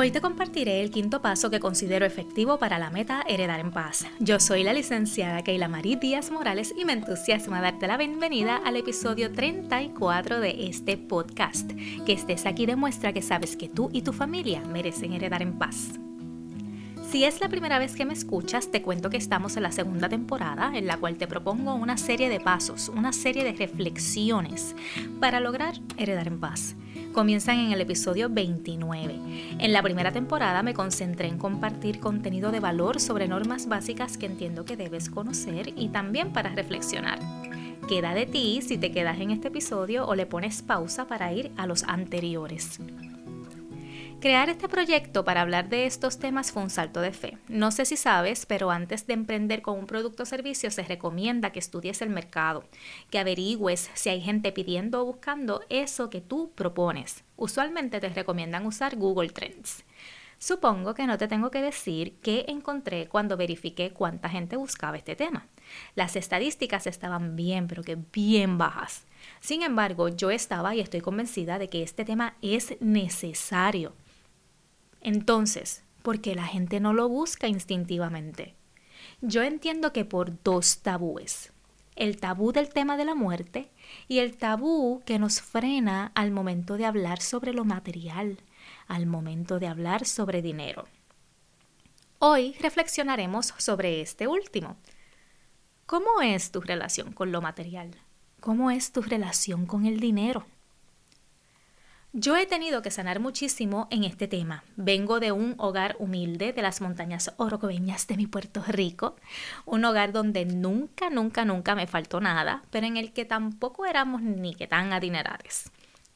Hoy te compartiré el quinto paso que considero efectivo para la meta Heredar en Paz. Yo soy la licenciada Keila Marí Díaz Morales y me entusiasma darte la bienvenida al episodio 34 de este podcast. Que estés aquí demuestra que sabes que tú y tu familia merecen heredar en paz. Si es la primera vez que me escuchas, te cuento que estamos en la segunda temporada en la cual te propongo una serie de pasos, una serie de reflexiones para lograr heredar en paz comienzan en el episodio 29. En la primera temporada me concentré en compartir contenido de valor sobre normas básicas que entiendo que debes conocer y también para reflexionar. Queda de ti si te quedas en este episodio o le pones pausa para ir a los anteriores. Crear este proyecto para hablar de estos temas fue un salto de fe. No sé si sabes, pero antes de emprender con un producto o servicio se recomienda que estudies el mercado, que averigües si hay gente pidiendo o buscando eso que tú propones. Usualmente te recomiendan usar Google Trends. Supongo que no te tengo que decir qué encontré cuando verifiqué cuánta gente buscaba este tema. Las estadísticas estaban bien, pero que bien bajas. Sin embargo, yo estaba y estoy convencida de que este tema es necesario. Entonces, ¿por qué la gente no lo busca instintivamente? Yo entiendo que por dos tabúes. El tabú del tema de la muerte y el tabú que nos frena al momento de hablar sobre lo material, al momento de hablar sobre dinero. Hoy reflexionaremos sobre este último. ¿Cómo es tu relación con lo material? ¿Cómo es tu relación con el dinero? Yo he tenido que sanar muchísimo en este tema. Vengo de un hogar humilde de las montañas orocobeñas de mi Puerto Rico, un hogar donde nunca, nunca, nunca me faltó nada, pero en el que tampoco éramos ni que tan adinerados.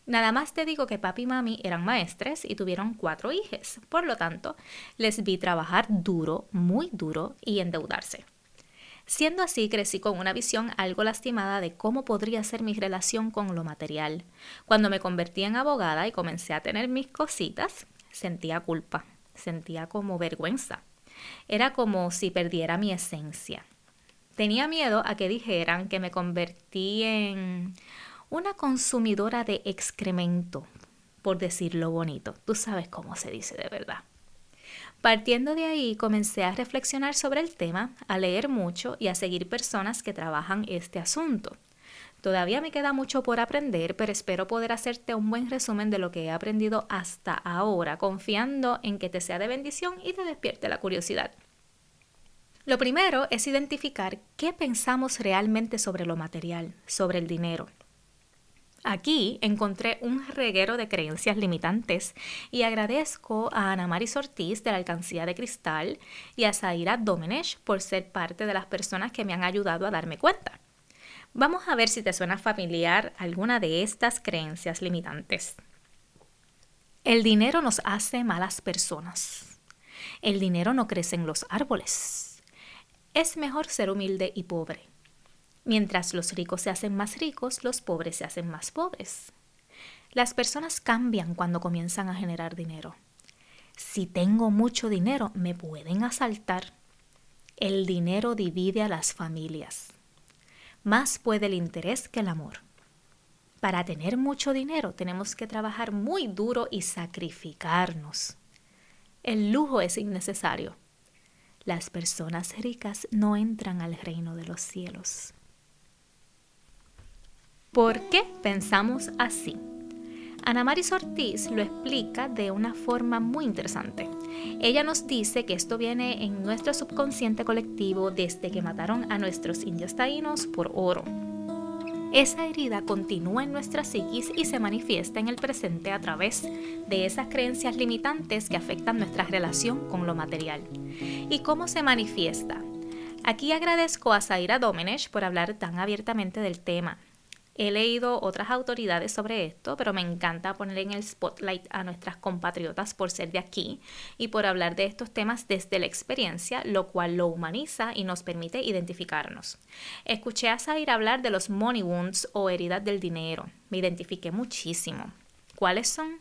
Nada más te digo que papi y mami eran maestres y tuvieron cuatro hijos, por lo tanto, les vi trabajar duro, muy duro y endeudarse. Siendo así, crecí con una visión algo lastimada de cómo podría ser mi relación con lo material. Cuando me convertí en abogada y comencé a tener mis cositas, sentía culpa, sentía como vergüenza. Era como si perdiera mi esencia. Tenía miedo a que dijeran que me convertí en una consumidora de excremento, por decirlo bonito. Tú sabes cómo se dice de verdad. Partiendo de ahí, comencé a reflexionar sobre el tema, a leer mucho y a seguir personas que trabajan este asunto. Todavía me queda mucho por aprender, pero espero poder hacerte un buen resumen de lo que he aprendido hasta ahora, confiando en que te sea de bendición y te despierte la curiosidad. Lo primero es identificar qué pensamos realmente sobre lo material, sobre el dinero. Aquí encontré un reguero de creencias limitantes y agradezco a Ana Maris Ortiz de la Alcancía de Cristal y a Zaira Domenech por ser parte de las personas que me han ayudado a darme cuenta. Vamos a ver si te suena familiar alguna de estas creencias limitantes. El dinero nos hace malas personas. El dinero no crece en los árboles. Es mejor ser humilde y pobre. Mientras los ricos se hacen más ricos, los pobres se hacen más pobres. Las personas cambian cuando comienzan a generar dinero. Si tengo mucho dinero, me pueden asaltar. El dinero divide a las familias. Más puede el interés que el amor. Para tener mucho dinero tenemos que trabajar muy duro y sacrificarnos. El lujo es innecesario. Las personas ricas no entran al reino de los cielos. ¿Por qué pensamos así? Ana Maris Ortiz lo explica de una forma muy interesante. Ella nos dice que esto viene en nuestro subconsciente colectivo desde que mataron a nuestros indios taínos por oro. Esa herida continúa en nuestra psiquis y se manifiesta en el presente a través de esas creencias limitantes que afectan nuestra relación con lo material. ¿Y cómo se manifiesta? Aquí agradezco a Zaira Domenech por hablar tan abiertamente del tema. He leído otras autoridades sobre esto, pero me encanta poner en el spotlight a nuestras compatriotas por ser de aquí y por hablar de estos temas desde la experiencia, lo cual lo humaniza y nos permite identificarnos. Escuché a Zair hablar de los money wounds o heridas del dinero. Me identifiqué muchísimo. ¿Cuáles son?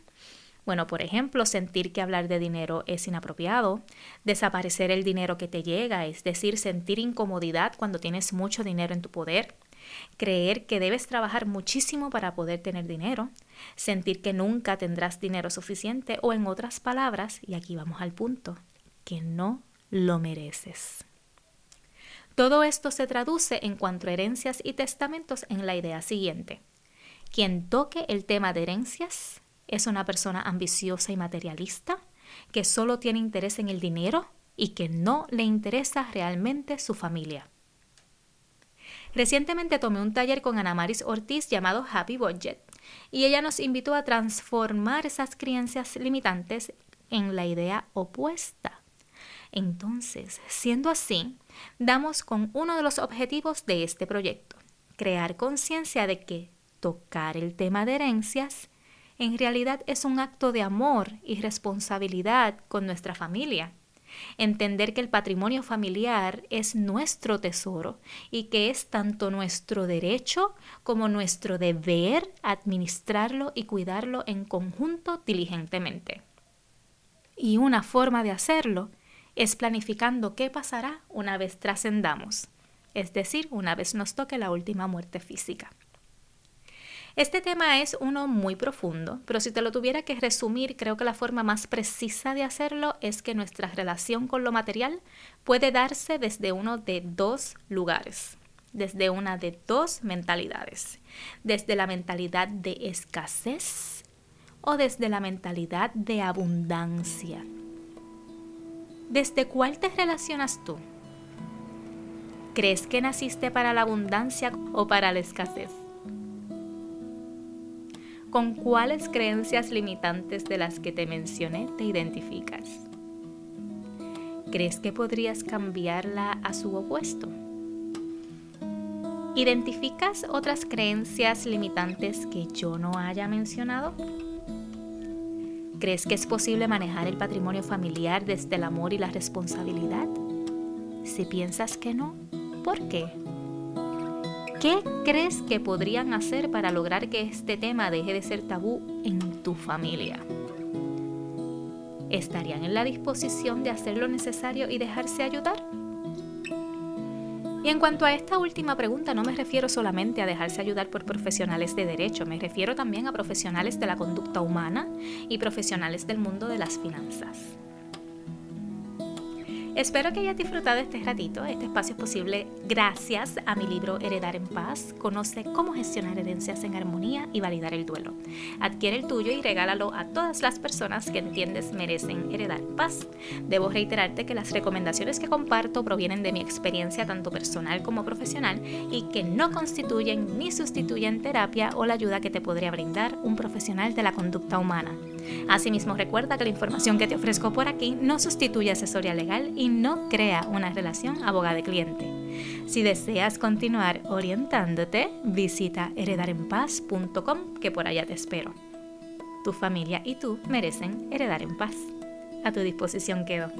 Bueno, por ejemplo, sentir que hablar de dinero es inapropiado, desaparecer el dinero que te llega, es decir, sentir incomodidad cuando tienes mucho dinero en tu poder, creer que debes trabajar muchísimo para poder tener dinero, sentir que nunca tendrás dinero suficiente o en otras palabras, y aquí vamos al punto, que no lo mereces. Todo esto se traduce en cuanto a herencias y testamentos en la idea siguiente. Quien toque el tema de herencias es una persona ambiciosa y materialista, que solo tiene interés en el dinero y que no le interesa realmente su familia. Recientemente tomé un taller con Ana Maris Ortiz llamado Happy Budget y ella nos invitó a transformar esas creencias limitantes en la idea opuesta. Entonces, siendo así, damos con uno de los objetivos de este proyecto, crear conciencia de que tocar el tema de herencias en realidad es un acto de amor y responsabilidad con nuestra familia entender que el patrimonio familiar es nuestro tesoro y que es tanto nuestro derecho como nuestro deber administrarlo y cuidarlo en conjunto diligentemente. Y una forma de hacerlo es planificando qué pasará una vez trascendamos, es decir, una vez nos toque la última muerte física. Este tema es uno muy profundo, pero si te lo tuviera que resumir, creo que la forma más precisa de hacerlo es que nuestra relación con lo material puede darse desde uno de dos lugares, desde una de dos mentalidades, desde la mentalidad de escasez o desde la mentalidad de abundancia. ¿Desde cuál te relacionas tú? ¿Crees que naciste para la abundancia o para la escasez? ¿Con cuáles creencias limitantes de las que te mencioné te identificas? ¿Crees que podrías cambiarla a su opuesto? ¿Identificas otras creencias limitantes que yo no haya mencionado? ¿Crees que es posible manejar el patrimonio familiar desde el amor y la responsabilidad? Si piensas que no, ¿por qué? ¿Qué crees que podrían hacer para lograr que este tema deje de ser tabú en tu familia? ¿Estarían en la disposición de hacer lo necesario y dejarse ayudar? Y en cuanto a esta última pregunta, no me refiero solamente a dejarse ayudar por profesionales de derecho, me refiero también a profesionales de la conducta humana y profesionales del mundo de las finanzas. Espero que hayas disfrutado este ratito. Este espacio es posible gracias a mi libro Heredar en Paz. Conoce cómo gestionar herencias en armonía y validar el duelo. Adquiere el tuyo y regálalo a todas las personas que entiendes merecen heredar paz. Debo reiterarte que las recomendaciones que comparto provienen de mi experiencia tanto personal como profesional y que no constituyen ni sustituyen terapia o la ayuda que te podría brindar un profesional de la conducta humana. Asimismo, recuerda que la información que te ofrezco por aquí no sustituye asesoría legal y no crea una relación abogado-cliente. Si deseas continuar orientándote, visita heredarenpaz.com que por allá te espero. Tu familia y tú merecen heredar en paz. A tu disposición quedo.